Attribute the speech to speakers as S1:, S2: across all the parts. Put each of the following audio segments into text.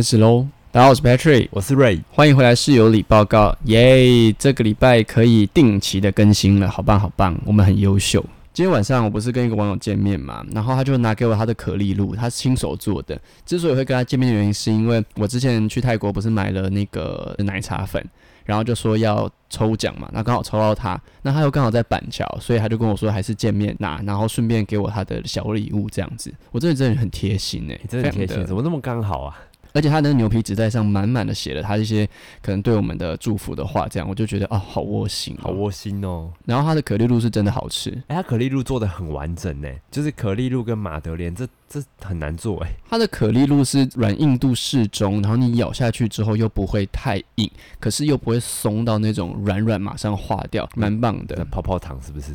S1: 开始喽！大家好，我是 Patrick，
S2: 我是 Ray，
S1: 欢迎回来室友里报告，耶！这个礼拜可以定期的更新了，好棒好棒，我们很优秀。今天晚上我不是跟一个网友见面嘛，然后他就拿给我他的可丽露，他是亲手做的。之所以会跟他见面的原因，是因为我之前去泰国不是买了那个奶茶粉，然后就说要抽奖嘛，那刚好抽到他，那他又刚好在板桥，所以他就跟我说还是见面拿，然后顺便给我他的小礼物这样子。我真的真的很贴心哎，
S2: 真的贴心，怎么那么刚好啊？
S1: 而且他那个牛皮纸袋上满满的写了他一些可能对我们的祝福的话，这样我就觉得啊，好窝心，
S2: 好窝心哦。
S1: 然后他的可丽露是真的好吃，
S2: 哎，他可丽露做的很完整呢，就是可丽露跟马德莲这。这很难做哎，
S1: 它的可丽露是软硬度适中，然后你咬下去之后又不会太硬，可是又不会松到那种软软马上化掉，蛮棒的。
S2: 泡泡糖是不是？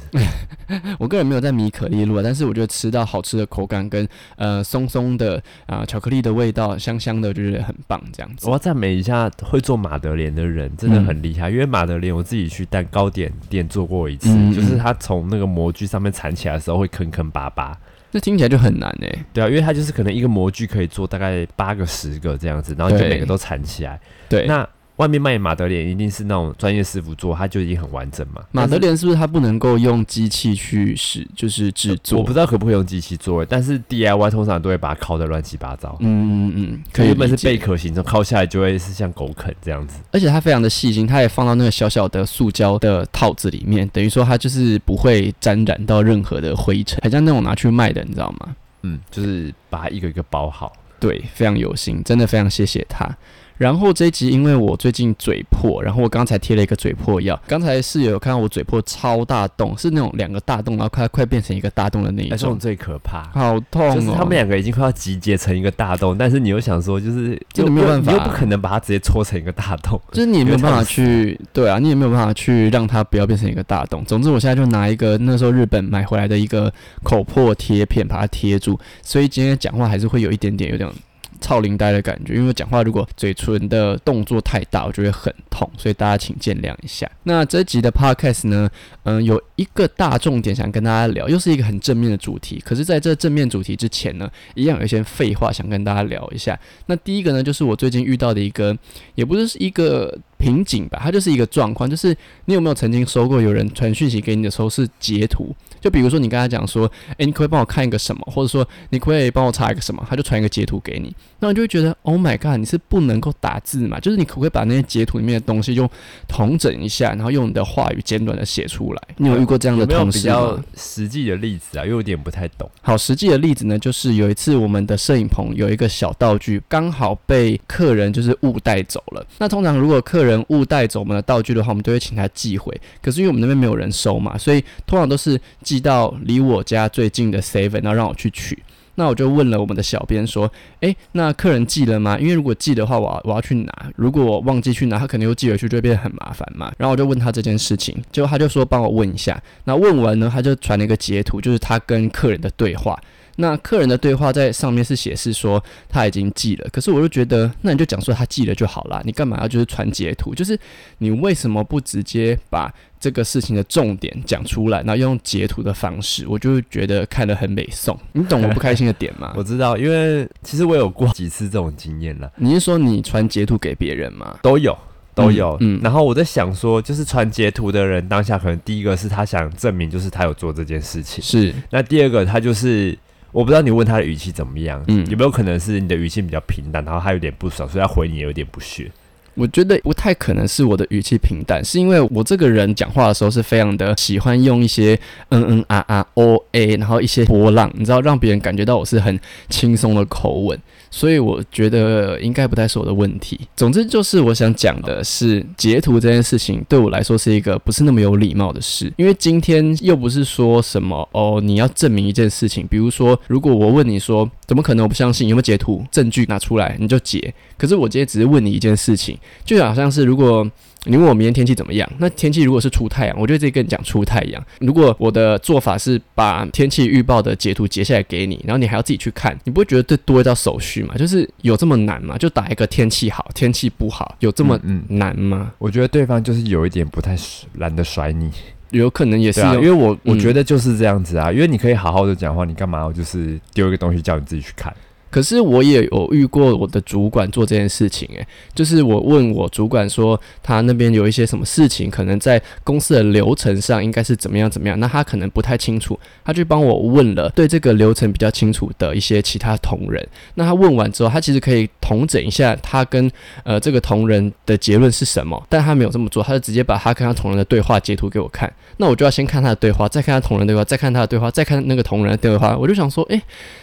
S1: 我个人没有在迷可丽露啊，但是我觉得吃到好吃的口感跟呃松松的啊巧克力的味道，香香的，我觉得很棒。这样子，
S2: 我要赞美一下会做马德莲的人，真的很厉害。因为马德莲我自己去蛋糕点店做过一次，就是它从那个模具上面缠起来的时候会坑坑巴巴。
S1: 这听起来就很难哎，
S2: 对啊，因为它就是可能一个模具可以做大概八个、十个这样子，然后就每个都缠起来。
S1: 对，
S2: 那。外面卖马德莲一定是那种专业师傅做，它就已经很完整嘛。
S1: 马德莲是不是它不能够用机器去使，就是制作？
S2: 我不知道可不可以用机器做，但是 DIY 通常都会把它烤的乱七八糟。
S1: 嗯嗯嗯，
S2: 可以。原本是贝壳形状，烤下来就会是像狗啃这样子。
S1: 而且它非常的细心，它也放到那个小小的塑胶的套子里面，等于说它就是不会沾染到任何的灰尘，很像那种拿去卖的，你知道吗？
S2: 嗯，就是把它一个一个包好。
S1: 对，非常有心，真的非常谢谢他。然后这一集，因为我最近嘴破，然后我刚才贴了一个嘴破药。刚才室友有看到我嘴破超大洞，是那种两个大洞，然后快快变成一个大洞的那一种。
S2: 这种最可怕，
S1: 好痛哦！
S2: 就是他们两个已经快要集结成一个大洞，但是你又想说，就是
S1: 真的没有办法，
S2: 你又不可能把它直接戳成一个大洞，
S1: 就是你也没有办法 去，对啊，你也没有办法去让它不要变成一个大洞。总之，我现在就拿一个那时候日本买回来的一个口破贴片把它贴住，所以今天讲话还是会有一点点有点。超灵呆的感觉，因为讲话如果嘴唇的动作太大，我就会很痛，所以大家请见谅一下。那这集的 podcast 呢，嗯，有一个大重点想跟大家聊，又是一个很正面的主题。可是在这正面主题之前呢，一样有一些废话想跟大家聊一下。那第一个呢，就是我最近遇到的一个，也不是一个。瓶颈吧，它就是一个状况，就是你有没有曾经收过有人传讯息给你的时候是截图？就比如说你跟他讲说，诶，你可以帮我看一个什么，或者说你可以帮我查一个什么，他就传一个截图给你，那你就会觉得，Oh my god，你是不能够打字嘛？就是你可不可以把那些截图里面的东西用同整一下，然后用你的话语简短的写出来？你有遇过这样的同事吗？
S2: 实际的例子啊，又有点不太懂。
S1: 好，实际的例子呢，就是有一次我们的摄影棚有一个小道具刚好被客人就是误带走了。那通常如果客人误带走我们的道具的话，我们都会请他寄回。可是因为我们那边没有人收嘛，所以通常都是寄寄到离我家最近的 seven，然后让我去取。那我就问了我们的小编说：“诶，那客人寄了吗？因为如果寄的话，我要我要去拿。如果我忘记去拿，他肯定又寄回去，就会变得很麻烦嘛。”然后我就问他这件事情，结果他就说：“帮我问一下。”那问完呢，他就传了一个截图，就是他跟客人的对话。那客人的对话在上面是显示说他已经寄了，可是我就觉得，那你就讲说他寄了就好啦，你干嘛要就是传截图？就是你为什么不直接把这个事情的重点讲出来，然后用截图的方式？我就觉得看得很美颂。你懂 我不开心的点吗？
S2: 我知道，因为其实我有过几次这种经验了。
S1: 你是说你传截图给别人吗？
S2: 都有，都有。嗯，然后我在想说，就是传截图的人当下可能第一个是他想证明就是他有做这件事情，
S1: 是。
S2: 那第二个他就是。我不知道你问他的语气怎么样，嗯，有没有可能是你的语气比较平淡，然后他有点不爽，所以他回你有点不屑。
S1: 我觉得不太可能是我的语气平淡，是因为我这个人讲话的时候是非常的喜欢用一些嗯嗯啊啊 o a，然后一些波浪，你知道让别人感觉到我是很轻松的口吻。所以我觉得应该不太是我的问题。总之就是我想讲的是，截图这件事情对我来说是一个不是那么有礼貌的事。因为今天又不是说什么哦，你要证明一件事情，比如说，如果我问你说，怎么可能我不相信？有没有截图证据拿出来，你就截。可是我今天只是问你一件事情，就好像是如果。你问我明天天气怎么样？那天气如果是出太阳，我就直接跟你讲出太阳。如果我的做法是把天气预报的截图截下来给你，然后你还要自己去看，你不会觉得这多一道手续吗？就是有这么难吗？就打一个天气好，天气不好，有这么难吗？
S2: 我觉得对方就是有一点不太懒得甩你，
S1: 有可能也是，
S2: 因为我我觉得就是这样子啊，因为你可以好好的讲话，你干嘛就是丢一个东西叫你自己去看？
S1: 可是我也有遇过我的主管做这件事情，诶，就是我问我主管说，他那边有一些什么事情，可能在公司的流程上应该是怎么样怎么样，那他可能不太清楚，他就帮我问了对这个流程比较清楚的一些其他同仁。那他问完之后，他其实可以同整一下他跟呃这个同仁的结论是什么，但他没有这么做，他就直接把他跟他同仁的对话截图给我看。那我就要先看他的对话，再看他同仁对话，再看他的对话，再看那个同仁的对话。我就想说，诶，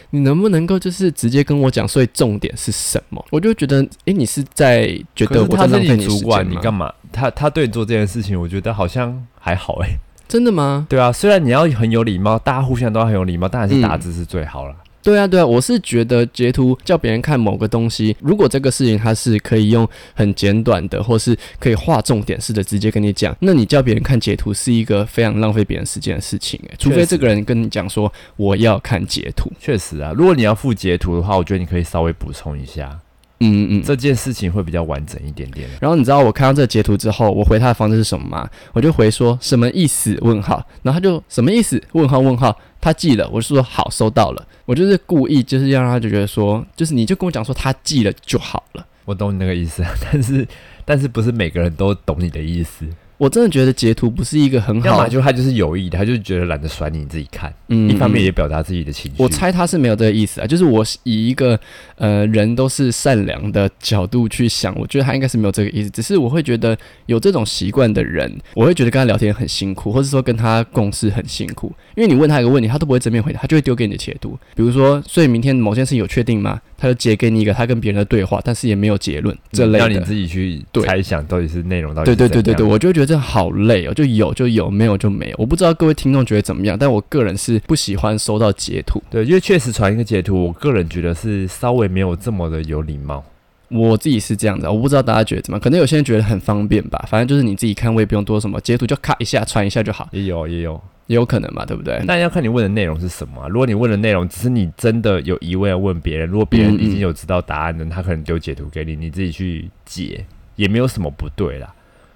S1: 你能不能够就是直接跟我讲，所以重点是什么？我就觉得，诶，你是在觉得我在浪费
S2: 你主管，你干嘛？他他对你做这件事情，我觉得好像还好，诶，
S1: 真的吗？
S2: 对啊，虽然你要很有礼貌，大家互相都要很有礼貌，当然是打字是最好了。
S1: 对啊，对啊，我是觉得截图叫别人看某个东西，如果这个事情它是可以用很简短的，或是可以划重点式的直接跟你讲，那你叫别人看截图是一个非常浪费别人时间的事情诶，除非这个人跟你讲说我要看截图。
S2: 确实啊，如果你要附截图的话，我觉得你可以稍微补充一下。嗯嗯，这件事情会比较完整一点点。
S1: 然后你知道我看到这个截图之后，我回他的方式是什么吗？我就回说什么意思？问号。然后他就什么意思？问号问号。他寄了，我就说好，收到了。我就是故意就是要让他就觉得说，就是你就跟我讲说他寄了就好了。
S2: 我懂你那个意思，但是但是不是每个人都懂你的意思。
S1: 我真的觉得截图不是一个很好，要
S2: 么就他就是有意的，他就是觉得懒得甩你自己看。嗯，一方面也表达自己的情绪。
S1: 我猜他是没有这个意思啊，就是我以一个呃人都是善良的角度去想，我觉得他应该是没有这个意思。只是我会觉得有这种习惯的人，我会觉得跟他聊天很辛苦，或者说跟他共事很辛苦，因为你问他一个问题，他都不会正面回答，他就会丢给你的截图。比如说，所以明天某件事有确定吗？他就截给你一个他跟别人的对话，但是也没有结论，这类的，
S2: 让你自己去猜想到底是内容到底。
S1: 对对对对对，我就觉得这好累哦，就有就有，没有就没有。我不知道各位听众觉得怎么样，但我个人是不喜欢收到截图。
S2: 对，因为确实传一个截图，我个人觉得是稍微没有这么的有礼貌。
S1: 我自己是这样的，我不知道大家觉得怎么样，可能有些人觉得很方便吧，反正就是你自己看，我也不用多什么，截图就咔一下传一下就好。
S2: 也有也有。
S1: 也有可能嘛，对不对？
S2: 那要看你问的内容是什么。如果你问的内容只是你真的有疑问要问别人，如果别人已经有知道答案的，他可能就截图给你，你自己去解，也没有什么不对啦。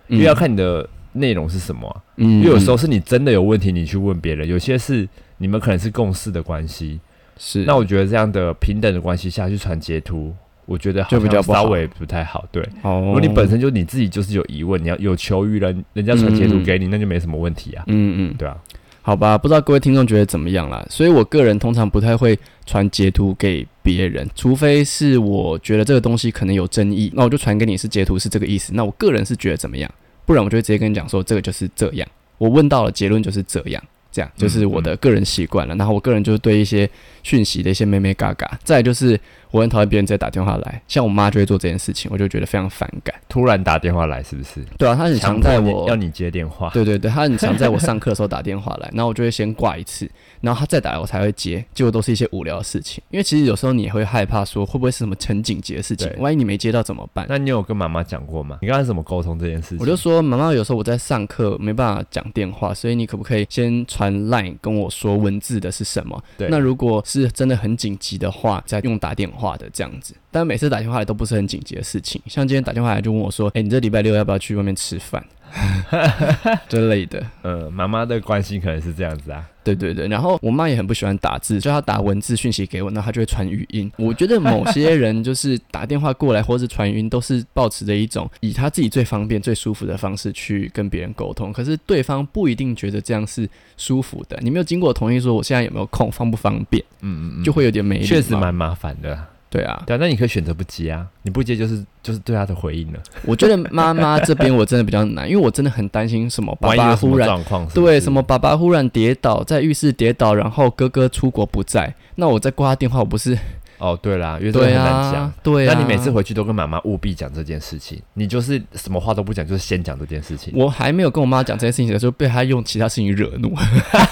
S2: 因为要看你的内容是什么。嗯，因为有时候是你真的有问题，你去问别人；有些是你们可能是共事的关系。
S1: 是，
S2: 那我觉得这样的平等的关系下去传截图，我觉得
S1: 就比较
S2: 稍微不太好。对，如果你本身就你自己就是有疑问，你要有求于人，人家传截图给你，那就没什么问题啊。嗯嗯，对啊。
S1: 好吧，不知道各位听众觉得怎么样啦？所以我个人通常不太会传截图给别人，除非是我觉得这个东西可能有争议，那我就传给你是截图是这个意思。那我个人是觉得怎么样？不然我就会直接跟你讲说这个就是这样，我问到了结论就是这样。这样就是我的个人习惯了，然后我个人就是对一些讯息的一些咩咩嘎嘎，再就是我很讨厌别人直接打电话来，像我妈就会做这件事情，我就觉得非常反感。
S2: 突然打电话来是不是？
S1: 对啊，她很常在我
S2: 要你接电话。
S1: 对对对，她很常在我上课的时候打电话来，然后我就会先挂一次，然后她再打来我才会接，结果都是一些无聊的事情。因为其实有时候你也会害怕说会不会是什么很紧急的事情，万一你没接到怎么办？
S2: 那你有跟妈妈讲过吗？你刚才怎么沟通这件事情？
S1: 我就说妈妈有时候我在上课没办法讲电话，所以你可不可以先传 line 跟我。说文字的是什么？
S2: 对，
S1: 那如果是真的很紧急的话，再用打电话的这样子。但每次打电话来都不是很紧急的事情，像今天打电话来就问我说：“哎，你这礼拜六要不要去外面吃饭？” 之类的。
S2: 呃，妈妈的关心可能是这样子啊。
S1: 对对对，然后我妈也很不喜欢打字，就她打文字讯息给我，那她就会传语音。我觉得某些人就是打电话过来或是传语音，都是保持着一种以他自己最方便、最舒服的方式去跟别人沟通。可是对方不一定觉得这样是舒服的。你没有经过同意，说我现在有没有空，方不方便？嗯嗯嗯，就会有点没，
S2: 确实蛮麻烦的。
S1: 对啊，
S2: 对啊，那你可以选择不接啊，你不接就是就是对他的回应了。
S1: 我觉得妈妈这边我真的比较难，因为我真的很担心什么爸爸忽然对什么爸爸忽然跌倒在浴室跌倒，然后哥哥出国不在，那我再挂他电话，我不是。
S2: 哦，对啦，因为这很难讲。
S1: 对，
S2: 那你每次回去都跟妈妈务必讲这件事情，你就是什么话都不讲，就是先讲这件事情。
S1: 我还没有跟我妈讲这件事情的时候，被她用其他事情惹怒。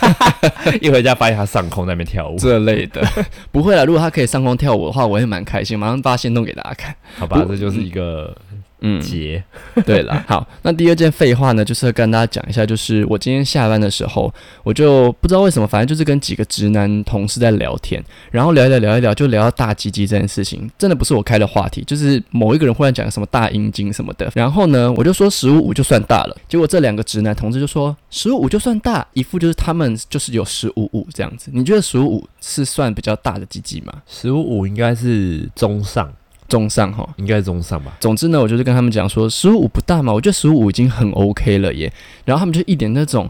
S2: 一回家发现她上空那边跳舞
S1: 这类的，不会啦。如果她可以上空跳舞的话，我也蛮开心，马上发现弄给大家看。
S2: 好吧，这就是一个嗯，结。
S1: 对了，好，那第二件废话呢，就是跟大家讲一下，就是我今天下班的时候，我就不知道为什么，反正就是跟几个直男同事在聊天，然后聊一聊，聊一聊，就聊到大鸡鸡这件事情，真的不是我开的话题，就是某一个人忽然讲什么大阴茎什么的，然后呢，我就说十五五就算大了，结果这两个直男同志就说十五五就算大，一副就是他们就是有十五五这样子，你觉得十五五是算比较大的鸡鸡吗？
S2: 十五五应该是中上。
S1: 中上哈，
S2: 应该是中上吧。
S1: 总之呢，我就是跟他们讲说，十五不大嘛，我觉得十五已经很 OK 了耶。然后他们就一点那种。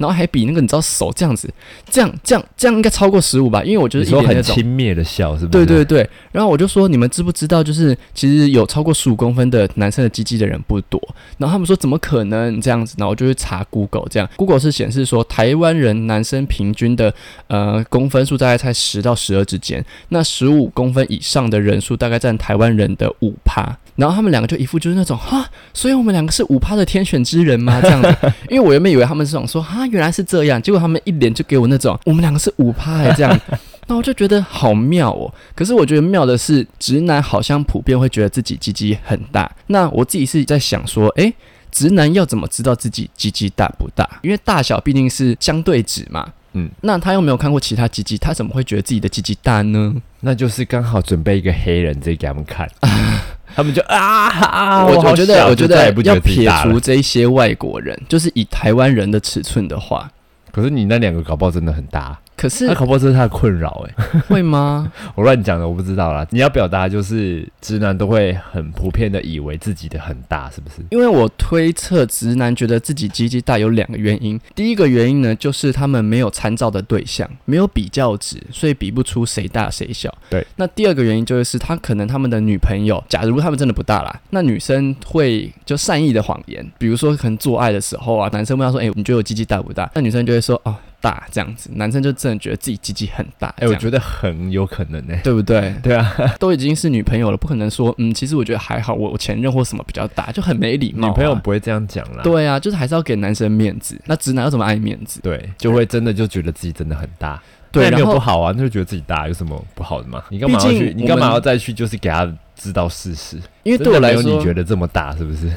S1: 然后还比那个你知道手这样子，这样这样这样应该超过十五吧？因为我觉得
S2: 说很轻蔑的笑是不
S1: 是？对对对。然后我就说你们知不知道，就是其实有超过十五公分的男生的鸡鸡的人不多。然后他们说怎么可能这样子？然后我就去查 Google，这样 Google 是显示说台湾人男生平均的呃公分数大概在十到十二之间，那十五公分以上的人数大概占台湾人的五趴。然后他们两个就一副就是那种哈，所以我们两个是五趴的天选之人吗？这样子，因为我原本以为他们是想说哈，原来是这样，结果他们一脸就给我那种我们两个是五趴这样，那我就觉得好妙哦。可是我觉得妙的是，直男好像普遍会觉得自己鸡鸡很大。那我自己是在想说，诶，直男要怎么知道自己鸡鸡大不大？因为大小毕竟是相对值嘛。嗯，那他又没有看过其他鸡鸡，他怎么会觉得自己的鸡鸡大呢？
S2: 那就是刚好准备一个黑人直接给他们看。他们就啊，
S1: 我我觉得，我觉得要撇除这些外国人，就是以台湾人的尺寸的话，
S2: 可是你那两个搞不好真的很大。
S1: 可是，
S2: 那考博这是他的困扰哎，
S1: 会吗？
S2: 我乱讲的，我不知道啦。你要表达就是直男都会很普遍的以为自己的很大，是不是？
S1: 因为我推测直男觉得自己鸡鸡大有两个原因。第一个原因呢，就是他们没有参照的对象，没有比较值，所以比不出谁大谁小。
S2: 对。
S1: 那第二个原因就是他可能他们的女朋友，假如他们真的不大啦，那女生会就善意的谎言，比如说可能做爱的时候啊，男生问他说：“哎，你觉得我鸡鸡大不大？”那女生就会说：“哦。”大这样子，男生就真的觉得自己鸡鸡很大。
S2: 哎，我觉得很有可能呢，
S1: 对不对？
S2: 对啊，
S1: 都已经是女朋友了，不可能说嗯，其实我觉得还好，我我前任或什么比较大，就很没礼貌。
S2: 女朋友不会这样讲啦。
S1: 对啊，就是还是要给男生面子。那直男要怎么爱面子？
S2: 对，就会真的就觉得自己真的很大。对，没有不好啊，那就觉得自己大有什么不好的吗？你干嘛要去？你干嘛要再去？就是给他知道事实。
S1: 因为对我来说，
S2: 你觉得这么大是不是？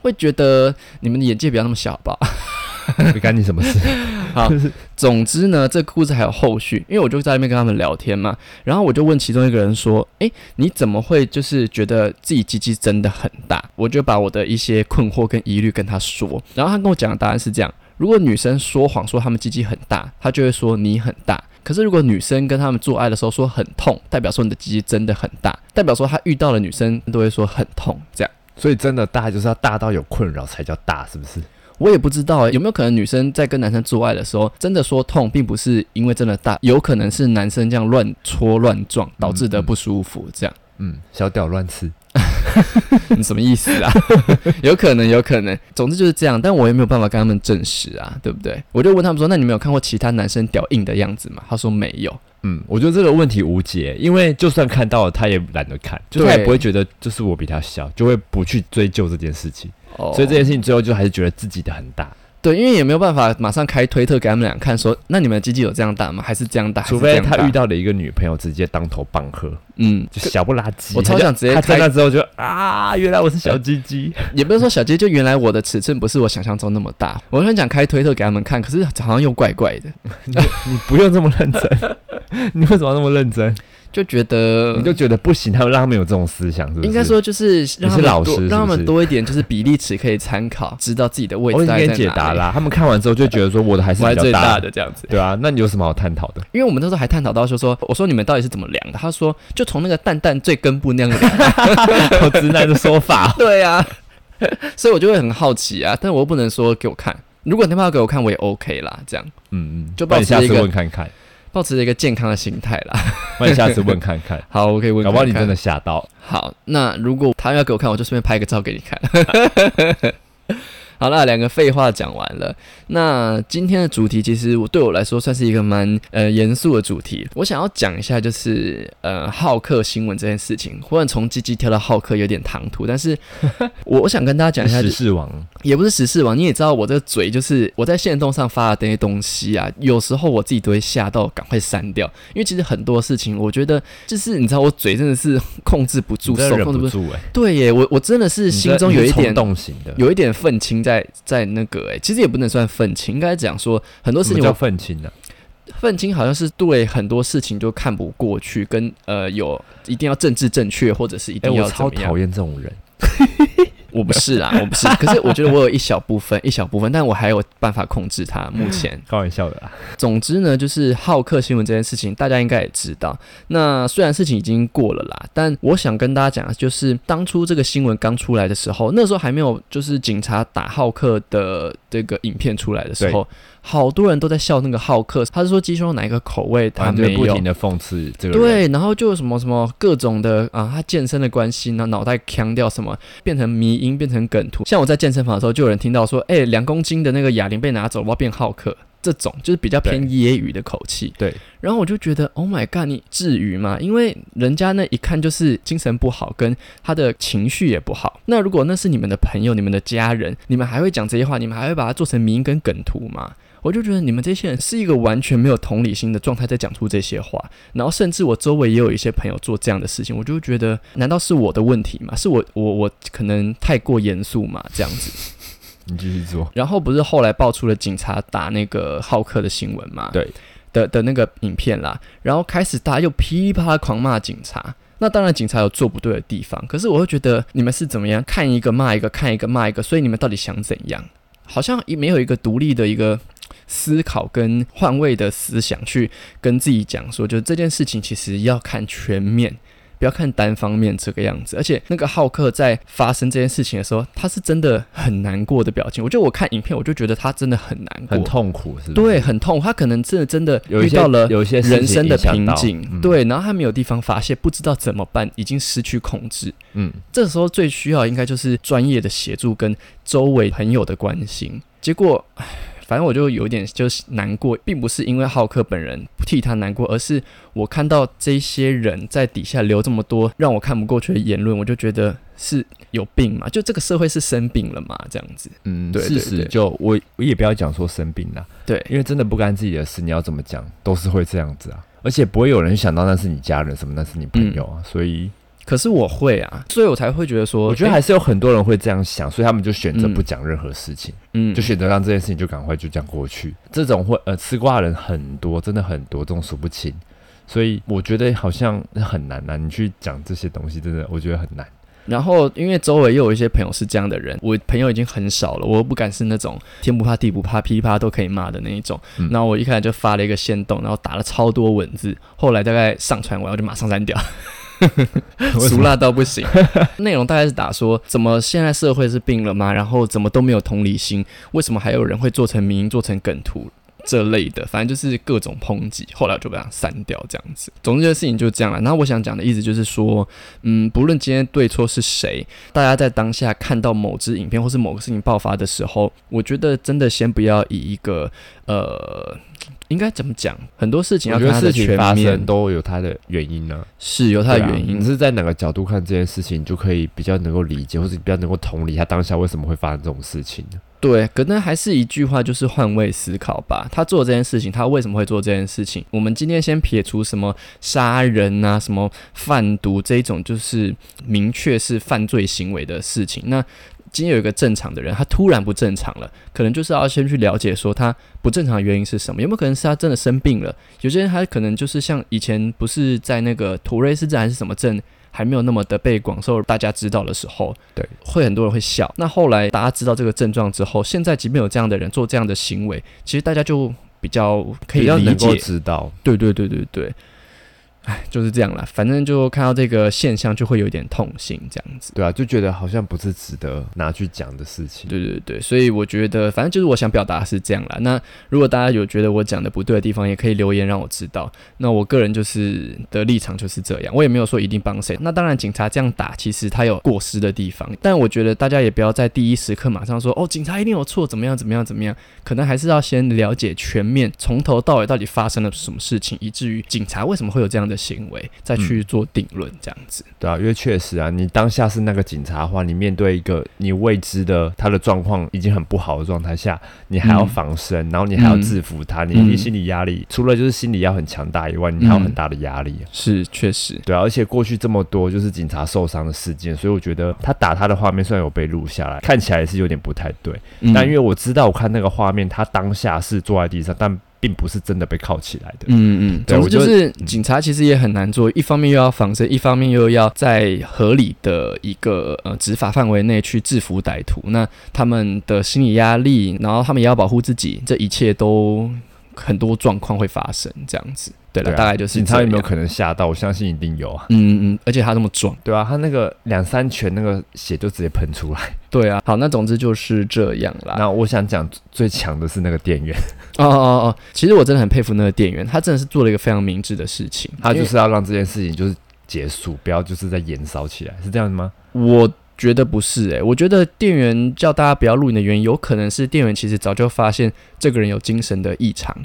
S1: 会觉得你们的眼界不要那么小吧？
S2: 不干你什么事？
S1: 好，总之呢，这个故事还有后续，因为我就在那边跟他们聊天嘛，然后我就问其中一个人说：“诶，你怎么会就是觉得自己鸡鸡真的很大？”我就把我的一些困惑跟疑虑跟他说，然后他跟我讲的答案是这样：如果女生说谎说他们鸡鸡很大，他就会说你很大；可是如果女生跟他们做爱的时候说很痛，代表说你的鸡鸡真的很大，代表说他遇到了女生都会说很痛，这样。
S2: 所以真的大就是要大到有困扰才叫大，是不是？
S1: 我也不知道有没有可能女生在跟男生做爱的时候，真的说痛，并不是因为真的大，有可能是男生这样乱戳乱撞导致的不舒服，这样。
S2: 嗯，小屌乱刺，
S1: 你什么意思啊？有可能，有可能，总之就是这样。但我也没有办法跟他们证实啊，对不对？我就问他们说：“那你们有看过其他男生屌硬的样子吗？”他说没有。
S2: 嗯，我觉得这个问题无解，因为就算看到了，他也懒得看，就他也不会觉得就是我比他小，就会不去追究这件事情。哦，所以这件事情最后就还是觉得自己的很大。
S1: 对，因为也没有办法马上开推特给他们俩看，说那你们的鸡鸡有这样大吗？还是这样大？
S2: 除非他遇到了一个女朋友，直接当头棒喝，嗯，就小不拉几。
S1: 我超想直接
S2: 他在那之后就啊，原来我是小鸡鸡，
S1: 也不是说小鸡，就原来我的尺寸不是我想象中那么大。我很想开推特给他们看，可是好像又怪怪的。
S2: 你不用这么认真，你为什么那么认真？
S1: 就觉得
S2: 你就觉得不行，他们让他们有这种思想，是不是？
S1: 应该说就是让他
S2: 们多
S1: 让他们多一点，就是比例尺可以参考，知道自己的位置在哪
S2: 里。解答啦，他们看完之后就觉得说我的还是比较
S1: 大的这样子，
S2: 对啊，那你有什么好探讨的？
S1: 因为我们那时候还探讨到说说，我说你们到底是怎么量的？他说就从那个蛋蛋最根部那样量，
S2: 好直男的说法。
S1: 对啊，所以我就会很好奇啊，但我又不能说给我看。如果你要给我看，我也 OK 啦，这样。嗯嗯，就
S2: 帮你下次问看看。
S1: 保持一个健康的心态啦，
S2: 那你下次问看看。
S1: 好，我可以问。
S2: 搞不好你真的吓到。
S1: 好，那如果他要给我看，我就顺便拍个照给你看。好了，两个废话讲完了。那今天的主题其实我对我来说算是一个蛮呃严肃的主题。我想要讲一下就是呃好客新闻这件事情。忽然从鸡鸡跳到好客有点唐突，但是 我我想跟大家讲一下
S2: 时事王
S1: 也不是时事王，你也知道我这个嘴就是我在线动上发的那些东西啊，有时候我自己都会吓到，赶快删掉。因为其实很多事情，我觉得就是你知道，我嘴真的是控制不住，手控制
S2: 不住。哎，
S1: 对耶，我我真的是心中有一点
S2: 动型的，
S1: 有一点愤青在在那个哎，其实也不能算愤青，应该讲说很多事情
S2: 叫愤青的。
S1: 愤青好像是对很多事情就看不过去，跟呃有一定要政治正确，或者是一定要？
S2: 超讨厌这种人。
S1: 我不是啦，我不是。可是我觉得我有一小部分，一小部分，但我还有办法控制它。目前
S2: 开玩笑的啦。
S1: 总之呢，就是好客新闻这件事情，大家应该也知道。那虽然事情已经过了啦，但我想跟大家讲，就是当初这个新闻刚出来的时候，那时候还没有就是警察打好客的这个影片出来的时候。好多人都在笑那个好客，他是说鸡胸肉哪一个口味他没有，
S2: 不停的讽刺这个
S1: 对，然后就什么什么各种的啊，他健身的关系呢，脑袋腔掉什么变成迷音，变成梗图。像我在健身房的时候，就有人听到说，哎，两公斤的那个哑铃被拿走，我要变好客。这种就是比较偏揶揄的口气。
S2: 对，
S1: 然后我就觉得，Oh my god，你至于吗？因为人家那一看就是精神不好，跟他的情绪也不好。那如果那是你们的朋友、你们的家人，你们还会讲这些话？你们还会把它做成迷音跟梗图吗？我就觉得你们这些人是一个完全没有同理心的状态，在讲出这些话，然后甚至我周围也有一些朋友做这样的事情，我就觉得难道是我的问题吗？是我我我可能太过严肃嘛？这样子，
S2: 你继续做。
S1: 然后不是后来爆出了警察打那个浩克的新闻嘛？
S2: 对
S1: 的的那个影片啦，然后开始大家又噼里啪啦狂骂警察。那当然警察有做不对的地方，可是我会觉得你们是怎么样看一个骂一个，看一个骂一个，所以你们到底想怎样？好像也没有一个独立的一个。思考跟换位的思想，去跟自己讲说，就这件事情其实要看全面，不要看单方面这个样子。而且那个浩克在发生这件事情的时候，他是真的很难过的表情。我觉得我看影片，我就觉得他真的很难过，
S2: 很痛苦，是
S1: 对，很痛。他可能真的真的遇到了
S2: 有一些
S1: 人生的瓶颈，对，然后他没有地方发泄，不知道怎么办，已经失去控制。嗯，这时候最需要应该就是专业的协助跟周围朋友的关心。结果，唉。反正我就有点就是难过，并不是因为浩克本人替他难过，而是我看到这些人在底下留这么多让我看不过去的言论，我就觉得是有病嘛？就这个社会是生病了嘛？这样子，
S2: 嗯，事实就我我也不要讲说生病了，
S1: 对，
S2: 因为真的不干自己的事，你要怎么讲都是会这样子啊，而且不会有人想到那是你家人什么，那是你朋友啊，所以。
S1: 可是我会啊，所以我才会觉得说，
S2: 我觉得还是有很多人会这样想，所以他们就选择不讲任何事情，嗯，就选择让这件事情就赶快就这样过去。这种会呃吃瓜的人很多，真的很多，这种数不清。所以我觉得好像很难呐，你去讲这些东西，真的我觉得很难。
S1: 然后因为周围又有一些朋友是这样的人，我朋友已经很少了，我又不敢是那种天不怕地不怕噼啪都可以骂的那一种。那我一开始就发了一个线动，然后打了超多文字，后来大概上传完我就马上删掉。俗辣到不行，内容大概是打说怎么现在社会是病了吗？然后怎么都没有同理心？为什么还有人会做成名、做成梗图这类的？反正就是各种抨击。后来就把它删掉，这样子。总之，这个事情就这样了。然后我想讲的意思就是说，嗯，不论今天对错是谁，大家在当下看到某支影片或是某个事情爆发的时候，我觉得真的先不要以一个呃。应该怎么讲？很多事情要看它的全面，
S2: 都有它的原因呢。
S1: 是有它的原因。
S2: 你是在哪个角度看这件事情，你就可以比较能够理解，或者比较能够同理他当下为什么会发生这种事情呢？
S1: 对，可能还是一句话，就是换位思考吧。他做这件事情，他为什么会做这件事情？我们今天先撇除什么杀人啊、什么贩毒这一种，就是明确是犯罪行为的事情。那今天有一个正常的人，他突然不正常了，可能就是要先去了解说他不正常的原因是什么，有没有可能是他真的生病了？有些人他可能就是像以前不是在那个土瑞斯镇还是什么镇还没有那么的被广受大家知道的时候，
S2: 对，
S1: 会很多人会笑。那后来大家知道这个症状之后，现在即便有这样的人做这样的行为，其实大家就比较可以要能够，
S2: 知道，
S1: 对对对对对。哎，就是这样啦，反正就看到这个现象就会有点痛心，这样子。
S2: 对啊，就觉得好像不是值得拿去讲的事情。
S1: 对对对，所以我觉得，反正就是我想表达是这样啦。那如果大家有觉得我讲的不对的地方，也可以留言让我知道。那我个人就是的立场就是这样，我也没有说一定帮谁。那当然，警察这样打，其实他有过失的地方，但我觉得大家也不要在第一时刻马上说哦，警察一定有错，怎么样怎么样怎么样，可能还是要先了解全面，从头到尾到底发生了什么事情，以至于警察为什么会有这样的。的行为，再去做定论这样子。
S2: 对啊，因为确实啊，你当下是那个警察的话，你面对一个你未知的他的状况已经很不好的状态下，你还要防身，然后你还要制服他，你你心理压力除了就是心理要很强大以外，你还有很大的压力。
S1: 是，确实，
S2: 对啊，而且过去这么多就是警察受伤的事件，所以我觉得他打他的画面虽然有被录下来，看起来是有点不太对，但因为我知道我看那个画面，他当下是坐在地上，但。并不是真的被铐起来的。
S1: 嗯嗯，总之就是警察其实也很难做，一方面又要防身，一方面又要在合理的一个呃执法范围内去制服歹徒。那他们的心理压力，然后他们也要保护自己，这一切都很多状况会发生，这样子。对了，大概就是
S2: 警察有没有可能吓到？我相信一定有啊。
S1: 嗯嗯，而且他那么壮，
S2: 对啊，他那个两三拳，那个血就直接喷出来。
S1: 对啊，好，那总之就是这样啦。
S2: 那我想讲最强的是那个店员。
S1: 哦哦哦，其实我真的很佩服那个店员，他真的是做了一个非常明智的事情，
S2: 他就是要让这件事情就是结束，不要就是在延烧起来，是这样吗？
S1: 我觉得不是，诶，我觉得店员叫大家不要录影的原因，有可能是店员其实早就发现这个人有精神的异常，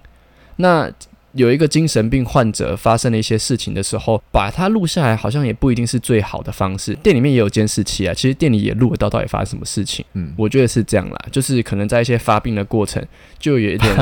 S1: 那。有一个精神病患者发生了一些事情的时候，把它录下来，好像也不一定是最好的方式。店里面也有监视器啊，其实店里也录得到到底发生什么事情。嗯，我觉得是这样啦，就是可能在一些发病的过程，就有一点，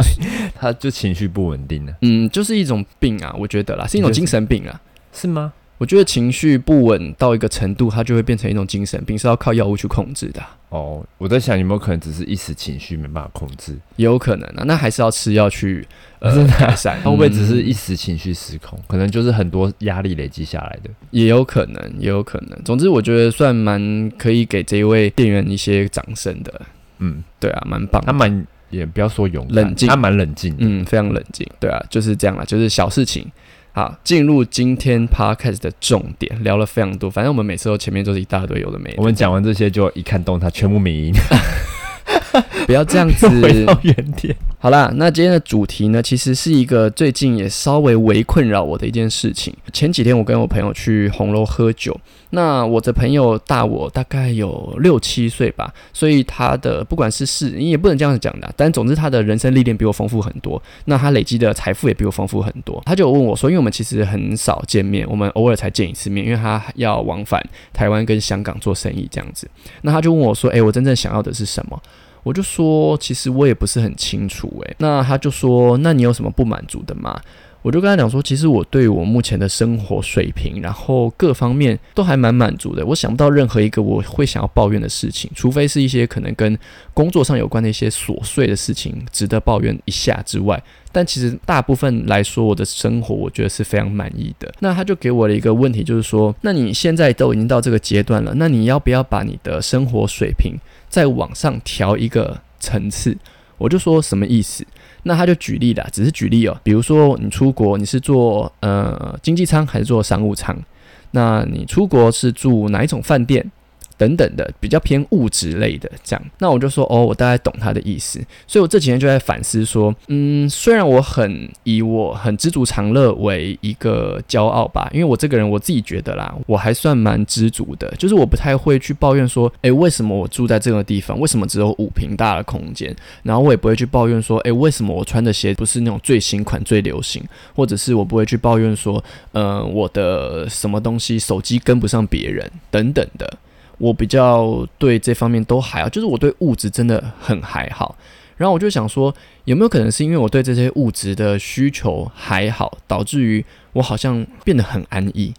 S2: 他就情绪不稳定了。
S1: 嗯，就是一种病啊，我觉得啦，是一种精神病啊，
S2: 是吗？
S1: 我觉得情绪不稳到一个程度，它就会变成一种精神病，是要靠药物去控制的。
S2: 哦，我在想有没有可能只是一时情绪没办法控制？
S1: 也有可能啊，那还是要吃药去呃改善。
S2: 会不会只是一时情绪失控？可能就是很多压力累积下来的。
S1: 也有可能，也有可能。总之，我觉得算蛮可以给这一位店员一些掌声的。嗯，对啊，蛮棒。
S2: 他蛮也不要说勇
S1: 冷静，
S2: 他蛮冷静，
S1: 嗯，非常冷静。对啊，就是这样了，就是小事情。好，进入今天 podcast 的重点，聊了非常多。反正我们每次都前面都是一大堆有的没的。
S2: 我们讲完这些，就一看动它，全部名音。
S1: 不要这样子，
S2: 回到原点。
S1: 好啦，那今天的主题呢，其实是一个最近也稍微围困扰我的一件事情。前几天我跟我朋友去红楼喝酒，那我的朋友大我大概有六七岁吧，所以他的不管是事，你也不能这样子讲的，但总之他的人生历练比我丰富很多，那他累积的财富也比我丰富很多。他就问我说，因为我们其实很少见面，我们偶尔才见一次面，因为他要往返台湾跟香港做生意这样子。那他就问我说，诶，我真正想要的是什么？我就说，其实我也不是很清楚诶，那他就说，那你有什么不满足的吗？我就跟他讲说，其实我对我目前的生活水平，然后各方面都还蛮满足的。我想不到任何一个我会想要抱怨的事情，除非是一些可能跟工作上有关的一些琐碎的事情值得抱怨一下之外。但其实大部分来说，我的生活我觉得是非常满意的。那他就给我了一个问题，就是说，那你现在都已经到这个阶段了，那你要不要把你的生活水平再往上调一个层次？我就说什么意思？那他就举例了，只是举例哦。比如说你出国，你是坐呃经济舱还是坐商务舱？那你出国是住哪一种饭店？等等的比较偏物质类的这样，那我就说哦，我大概懂他的意思，所以我这几天就在反思说，嗯，虽然我很以我很知足常乐为一个骄傲吧，因为我这个人我自己觉得啦，我还算蛮知足的，就是我不太会去抱怨说，诶，为什么我住在这个地方，为什么只有五平大的空间，然后我也不会去抱怨说，诶，为什么我穿的鞋不是那种最新款最流行，或者是我不会去抱怨说，嗯，我的什么东西手机跟不上别人等等的。我比较对这方面都还好，就是我对物质真的很还好。然后我就想说，有没有可能是因为我对这些物质的需求还好，导致于我好像变得很安逸，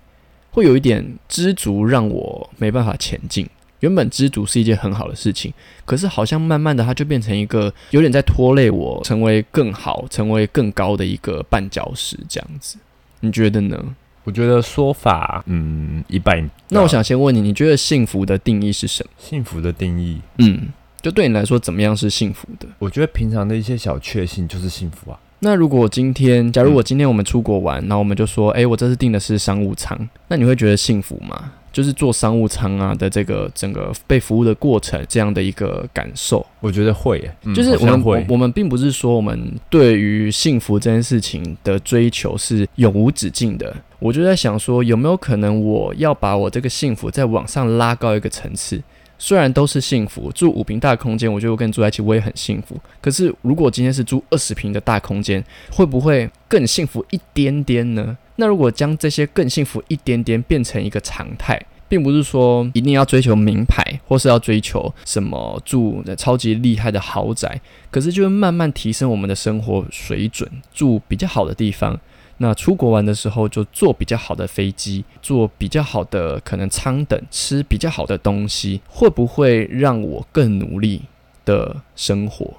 S1: 会有一点知足，让我没办法前进。原本知足是一件很好的事情，可是好像慢慢的它就变成一个有点在拖累我，成为更好、成为更高的一个绊脚石这样子。你觉得呢？
S2: 我觉得说法，嗯，一般。
S1: 那我想先问你，你觉得幸福的定义是什么？
S2: 幸福的定义，
S1: 嗯，就对你来说，怎么样是幸福的？
S2: 我觉得平常的一些小确幸就是幸福啊。
S1: 那如果今天，假如我今天我们出国玩，那我们就说，哎，我这次订的是商务舱，那你会觉得幸福吗？就是坐商务舱啊的这个整个被服务的过程，这样的一个感受，
S2: 我觉得会，
S1: 就是我们我们并不是说我们对于幸福这件事情的追求是永无止境的。我就在想说，有没有可能我要把我这个幸福再往上拉高一个层次？虽然都是幸福，住五平大空间，我觉得我跟你住在一起我也很幸福。可是如果今天是住二十平的大空间，会不会更幸福一点点呢？那如果将这些更幸福一点点变成一个常态，并不是说一定要追求名牌，或是要追求什么住超级厉害的豪宅，可是就会慢慢提升我们的生活水准，住比较好的地方。那出国玩的时候，就坐比较好的飞机，坐比较好的可能舱等，吃比较好的东西，会不会让我更努力的生活？